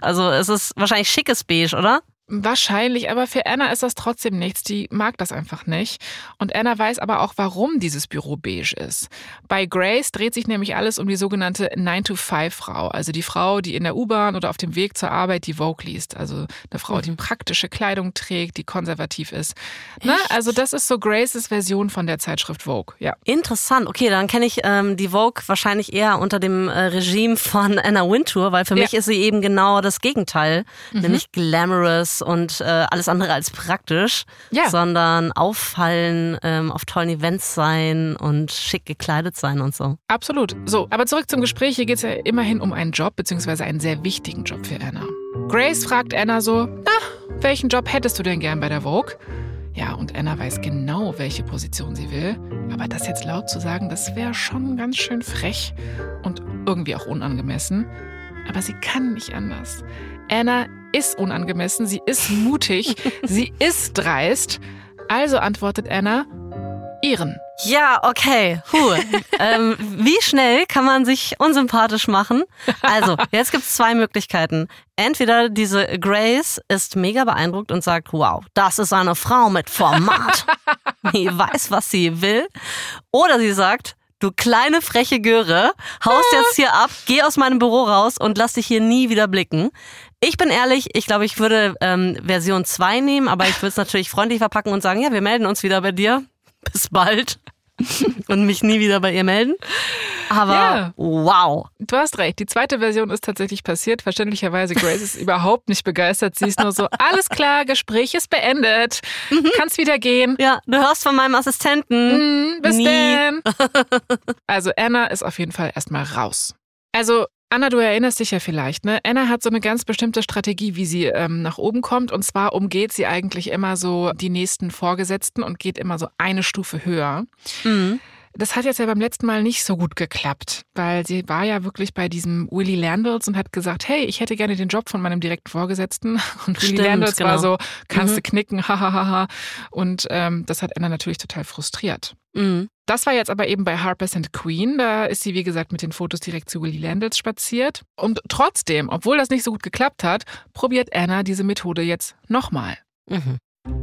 Also es ist wahrscheinlich schickes Beige, oder? Wahrscheinlich, aber für Anna ist das trotzdem nichts. Die mag das einfach nicht. Und Anna weiß aber auch, warum dieses Büro beige ist. Bei Grace dreht sich nämlich alles um die sogenannte 9-to-5-Frau. Also die Frau, die in der U-Bahn oder auf dem Weg zur Arbeit die Vogue liest. Also eine Frau, die praktische Kleidung trägt, die konservativ ist. Na, also das ist so Graces Version von der Zeitschrift Vogue. Ja. Interessant. Okay, dann kenne ich ähm, die Vogue wahrscheinlich eher unter dem äh, Regime von Anna Wintour, weil für mich Ja. ist sie eben genau das Gegenteil, nämlich glamorous und äh, alles andere als praktisch, Ja. sondern auffallen, ähm, auf tollen Events sein und schick gekleidet sein und so. Absolut. So, aber zurück zum Gespräch. Hier geht es ja immerhin um einen Job, beziehungsweise einen sehr wichtigen Job für Anna. Grace fragt Anna so, na, welchen Job hättest du denn gern bei der Vogue? Ja, und Anna weiß genau, welche Position sie will. Aber das jetzt laut zu sagen, das wäre schon ganz schön frech und irgendwie auch unangemessen. Aber sie kann nicht anders. Anna ist unangemessen, sie ist mutig, (laughs) sie ist dreist. Also antwortet Anna, ihren. Ja, okay. Puh. ähm, wie schnell kann man sich unsympathisch machen? Also, jetzt gibt's zwei Möglichkeiten. Entweder diese Grace ist mega beeindruckt und sagt, wow, das ist eine Frau mit Format. (laughs) Die weiß, was sie will. Oder sie sagt, du kleine freche Göre, haust jetzt hier ab, geh aus meinem Büro raus und lass dich hier nie wieder blicken. Ich bin ehrlich, ich glaube, ich würde ähm, Version 2 nehmen, aber ich würde es natürlich freundlich verpacken und sagen, ja, wir melden uns wieder bei dir. (laughs) Bis bald. (laughs) und mich nie wieder bei ihr melden. Aber Ja. wow. Du hast recht, die zweite Version ist tatsächlich passiert. Verständlicherweise, Grace ist (laughs) überhaupt nicht begeistert. Sie ist nur so, alles klar, Gespräch ist beendet. Kannst wieder gehen. Ja, du hörst von meinem Assistenten. Hm, bis Nie. denn. Also Anna ist auf jeden Fall erstmal raus. Also Anna, du erinnerst dich ja vielleicht, ne? Anna hat so eine ganz bestimmte Strategie, wie sie ähm, nach oben kommt. Und zwar umgeht sie eigentlich immer so die nächsten Vorgesetzten und geht immer so eine Stufe höher. Mhm. Das hat jetzt ja beim letzten Mal nicht so gut geklappt, weil sie war ja wirklich bei diesem Willy Landals und hat gesagt, hey, ich hätte gerne den Job von meinem direkten Vorgesetzten. (laughs) Und Willy Stimmt, Landals war genau. so, kannst Mhm. du knicken, (laughs) hahaha. Und ähm, das hat Anna natürlich total frustriert. Mhm. Das war jetzt aber eben bei Harper's and Queen. Da ist sie, wie gesagt, mit den Fotos direkt zu Willy Landals spaziert. Und trotzdem, obwohl das nicht so gut geklappt hat, probiert Anna diese Methode jetzt nochmal. Mhm.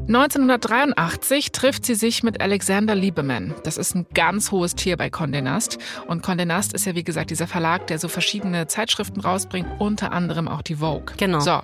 1983 trifft sie sich mit Alexander Lieberman. Das ist ein ganz hohes Tier bei Condé Nast. Und Condé Nast ist ja, wie gesagt, dieser Verlag, der so verschiedene Zeitschriften rausbringt, unter anderem auch die Vogue. Genau. So.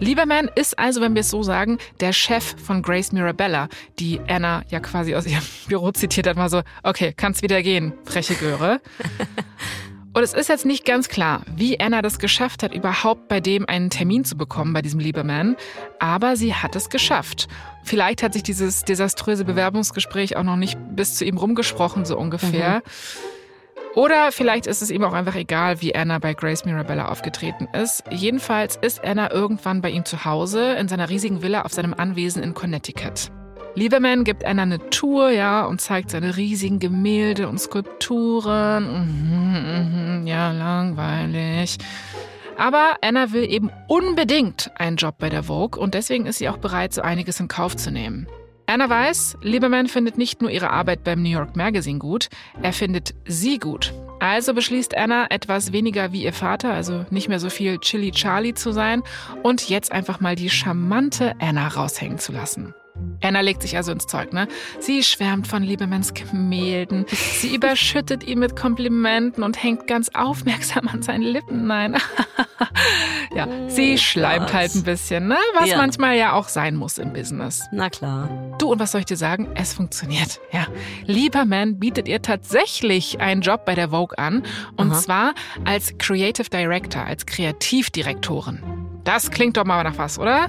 Lieberman ist also, wenn wir es so sagen, der Chef von Grace Mirabella, die Anna ja quasi aus ihrem (laughs) Büro zitiert hat, mal so, okay, kannst wieder gehen, freche Göre. (laughs) Und es ist jetzt nicht ganz klar, wie Anna das geschafft hat, überhaupt bei dem einen Termin zu bekommen, bei diesem Lieberman. Aber sie hat es geschafft. Vielleicht hat sich dieses desaströse Bewerbungsgespräch auch noch nicht bis zu ihm rumgesprochen, so ungefähr. Oder vielleicht ist es ihm auch einfach egal, wie Anna bei Grace Mirabella aufgetreten ist. Jedenfalls ist Anna irgendwann bei ihm zu Hause in seiner riesigen Villa auf seinem Anwesen in Connecticut. Lieberman gibt Anna eine Tour, ja, und zeigt seine riesigen Gemälde und Skulpturen. Mhm, mhm, ja, langweilig. Aber Anna will eben unbedingt einen Job bei der Vogue und deswegen ist sie auch bereit, so einiges in Kauf zu nehmen. Anna weiß, Lieberman findet nicht nur ihre Arbeit beim New York Magazine gut, er findet sie gut. Also beschließt Anna, etwas weniger wie ihr Vater, also nicht mehr so viel Chili Charlie zu sein und jetzt einfach mal die charmante Anna raushängen zu lassen. Anna legt sich also ins Zeug, ne? Sie schwärmt von Liebermans Gemälden. Sie überschüttet ihn mit Komplimenten und hängt ganz aufmerksam an seinen Lippen. Nein. (laughs) ja, sie schleimt halt ein bisschen, ne? Was Ja. manchmal ja auch sein muss im Business. Na klar. Du, und was soll ich dir sagen? Es funktioniert. Ja. Lieberman bietet ihr tatsächlich einen Job bei der Vogue an. Und Aha. zwar als Creative Director, als Kreativdirektorin. Das klingt doch mal nach was, oder?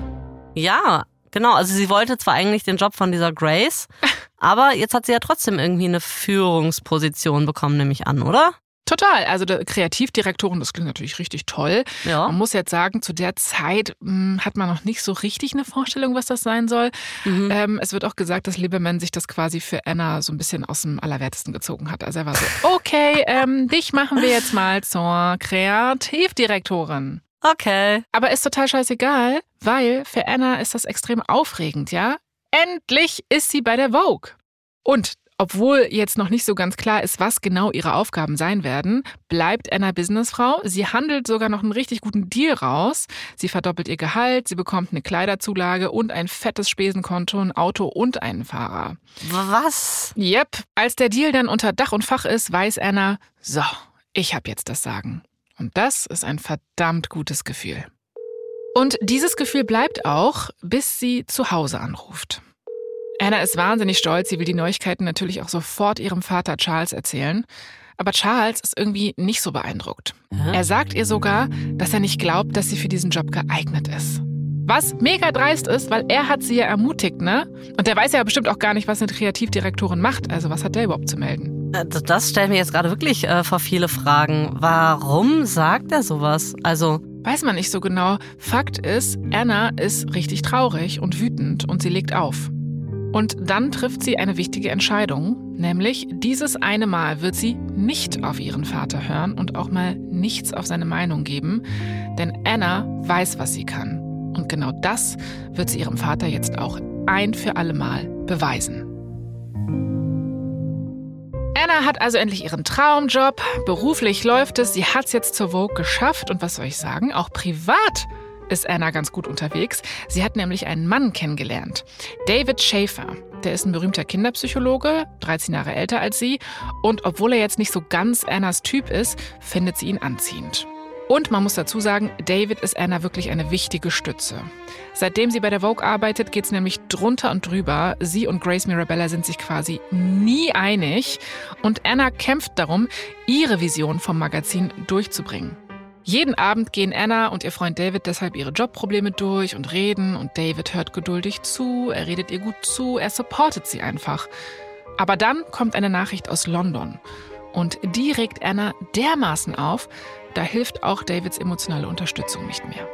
Ja, genau. Also sie wollte zwar eigentlich den Job von dieser Grace, (laughs) aber jetzt hat sie ja trotzdem irgendwie eine Führungsposition bekommen, nehme ich an, oder? Total. Also der Kreativdirektorin, das klingt natürlich richtig toll. Ja. Man muss jetzt sagen, zu der Zeit mh, hat man noch nicht so richtig eine Vorstellung, was das sein soll. Mhm. Ähm, es wird auch gesagt, dass Lieberman sich das quasi für Anna so ein bisschen aus dem Allerwertesten gezogen hat. Also er war so, (laughs) okay, ähm, dich machen wir jetzt mal zur Kreativdirektorin. Okay. Aber ist total scheißegal, weil für Anna ist das extrem aufregend, ja? Endlich ist sie bei der Vogue. Und obwohl jetzt noch nicht so ganz klar ist, was genau ihre Aufgaben sein werden, bleibt Anna Businessfrau. Sie handelt sogar noch einen richtig guten Deal raus. Sie verdoppelt ihr Gehalt, sie bekommt eine Kleiderzulage und ein fettes Spesenkonto, ein Auto und einen Fahrer. Was? Yep, als der Deal dann unter Dach und Fach ist, weiß Anna, so, ich habe jetzt das Sagen. Und das ist ein verdammt gutes Gefühl. Und dieses Gefühl bleibt auch, bis sie zu Hause anruft. Anna ist wahnsinnig stolz, sie will die Neuigkeiten natürlich auch sofort ihrem Vater Charles erzählen. Aber Charles ist irgendwie nicht so beeindruckt. Er sagt ihr sogar, dass er nicht glaubt, dass sie für diesen Job geeignet ist. Was mega dreist ist, weil er hat sie ja ermutigt, ne? Und der weiß ja bestimmt auch gar nicht, was eine Kreativdirektorin macht. Also was hat der überhaupt zu melden? Äh, Das stellt mir jetzt gerade wirklich äh, vor viele Fragen. Warum sagt er sowas? Also, Weiß man nicht so genau. Fakt ist, Anna ist richtig traurig und wütend und sie legt auf. Und dann trifft sie eine wichtige Entscheidung, nämlich dieses eine Mal wird sie nicht auf ihren Vater hören und auch mal nichts auf seine Meinung geben, denn Anna weiß, was sie kann. Und genau das wird sie ihrem Vater jetzt auch ein für alle Mal beweisen. Anna hat also endlich ihren Traumjob. Beruflich läuft es. Sie hat es jetzt zur Vogue geschafft. Und was soll ich sagen? Auch privat ist Anna ganz gut unterwegs. Sie hat nämlich einen Mann kennengelernt. David Schaefer. Der ist ein berühmter Kinderpsychologe, 13 Jahre älter als sie. Und obwohl er jetzt nicht so ganz Annas Typ ist, findet sie ihn anziehend. Und man muss dazu sagen, David ist Anna wirklich eine wichtige Stütze. Seitdem sie bei der Vogue arbeitet, geht es nämlich drunter und drüber. Sie und Grace Mirabella sind sich quasi nie einig. Und Anna kämpft darum, ihre Vision vom Magazin durchzubringen. Jeden Abend gehen Anna und ihr Freund David deshalb ihre Jobprobleme durch und reden. Und David hört geduldig zu, er redet ihr gut zu, er supportet sie einfach. Aber dann kommt eine Nachricht aus London. Und die regt Anna dermaßen auf, da hilft auch Davids emotionale Unterstützung nicht mehr.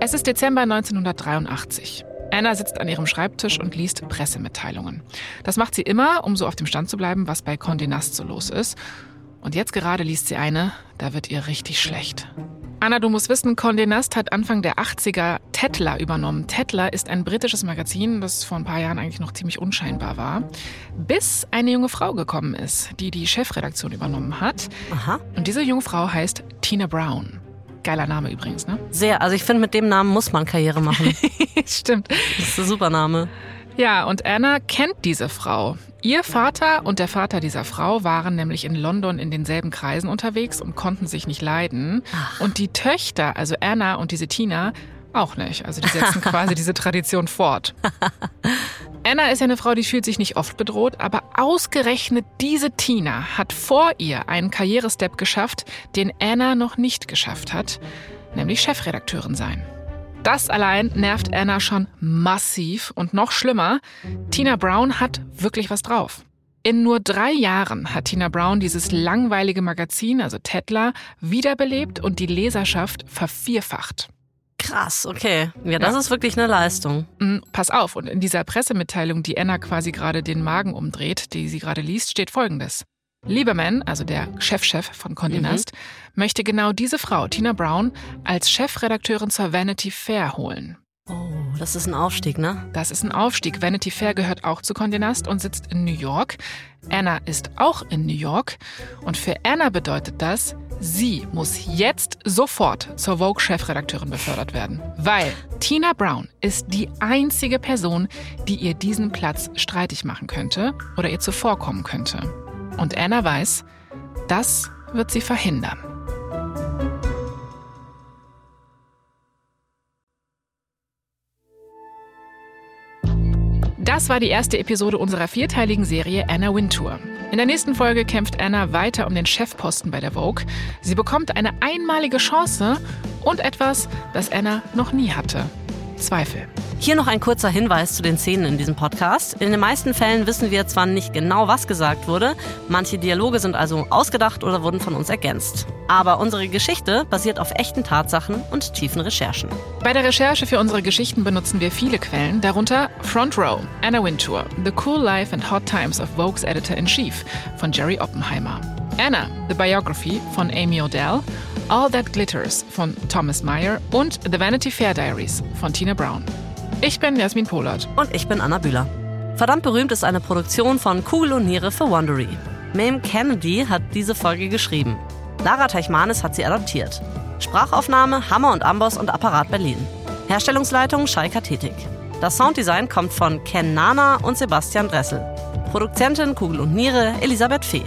Es ist Dezember 1983. Anna sitzt an ihrem Schreibtisch und liest Pressemitteilungen. Das macht sie immer, um so auf dem Stand zu bleiben, was bei Condé Nast so los ist. Und jetzt gerade liest sie eine, da wird ihr richtig schlecht. Anna, du musst wissen, Condé Nast hat Anfang der 80er Tetler übernommen. Tetler ist ein britisches Magazin, das vor ein paar Jahren eigentlich noch ziemlich unscheinbar war, bis eine junge Frau gekommen ist, die die Chefredaktion übernommen hat. aha. Und diese junge Frau heißt Tina Brown. Geiler Name übrigens, ne? Sehr. Also ich finde, mit dem Namen muss man Karriere machen. (laughs) Stimmt. Das ist ein super Name. Ja, und Anna kennt diese Frau. Ihr Vater und der Vater dieser Frau waren nämlich in London in denselben Kreisen unterwegs und konnten sich nicht leiden. Und die Töchter, also Anna und diese Tina, auch nicht. Also die setzen (laughs) quasi diese Tradition fort. Anna ist ja eine Frau, die fühlt sich nicht oft bedroht, aber ausgerechnet diese Tina hat vor ihr einen Karrierestep geschafft, den Anna noch nicht geschafft hat, nämlich Chefredakteurin sein. Das allein nervt Anna schon massiv und noch schlimmer, Tina Brown hat wirklich was drauf. In nur drei Jahren hat Tina Brown dieses langweilige Magazin, also Tetler, wiederbelebt und die Leserschaft vervierfacht. Krass, okay. Ja, das Ja. ist wirklich eine Leistung. Mm, Pass auf, und in dieser Pressemitteilung, die Anna quasi gerade den Magen umdreht, die sie gerade liest, steht folgendes. Lieberman, also der Chefchef von Condé Mhm. Nast, möchte genau diese Frau, Tina Brown, als Chefredakteurin zur Vanity Fair holen. Oh, das ist ein Aufstieg, ne? Das ist ein Aufstieg. Vanity Fair gehört auch zu Condé Nast und sitzt in New York. Anna ist auch in New York. Und für Anna bedeutet das, sie muss jetzt sofort zur Vogue-Chefredakteurin befördert werden. Weil Tina Brown ist die einzige Person, die ihr diesen Platz streitig machen könnte oder ihr zuvorkommen könnte. Und Anna weiß, das wird sie verhindern. Das war die erste Episode unserer vierteiligen Serie Anna Wintour. In der nächsten Folge kämpft Anna weiter um den Chefposten bei der Vogue. Sie bekommt eine einmalige Chance und etwas, das Anna noch nie hatte. Zweifel. Hier noch ein kurzer Hinweis zu den Szenen in diesem Podcast. In den meisten Fällen wissen wir zwar nicht genau, was gesagt wurde, manche Dialoge sind also ausgedacht oder wurden von uns ergänzt. Aber unsere Geschichte basiert auf echten Tatsachen und tiefen Recherchen. Bei der Recherche für unsere Geschichten benutzen wir viele Quellen, darunter Front Row, Anna Wintour, The Cool Life and Hot Times of Vogue's Editor-in-Chief von Jerry Oppenheimer, Anna, The Biography von Amy Odell, All That Glitters von Thomas Meyer und The Vanity Fair Diaries von Tina Brown. Ich bin Jasmin Polat. Und ich bin Anna Bühler. Verdammt berühmt ist eine Produktion von Kugel und Niere für Wondery. Mame Kennedy hat diese Folge geschrieben. Lara Teichmanis hat sie adaptiert. Sprachaufnahme Hammer und Amboss und Apparat Berlin. Herstellungsleitung Schalker Tätig. Das Sounddesign kommt von Ken Nana und Sebastian Dressel. Produzentin Kugel und Niere Elisabeth Fee.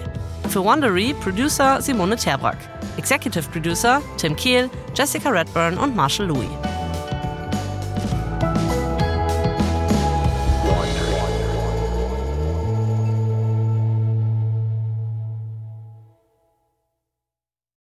Für Wondery Producer Simone Terbrack. Executive Producer Tim Kehl, Jessica Redburn und Marshall Louis.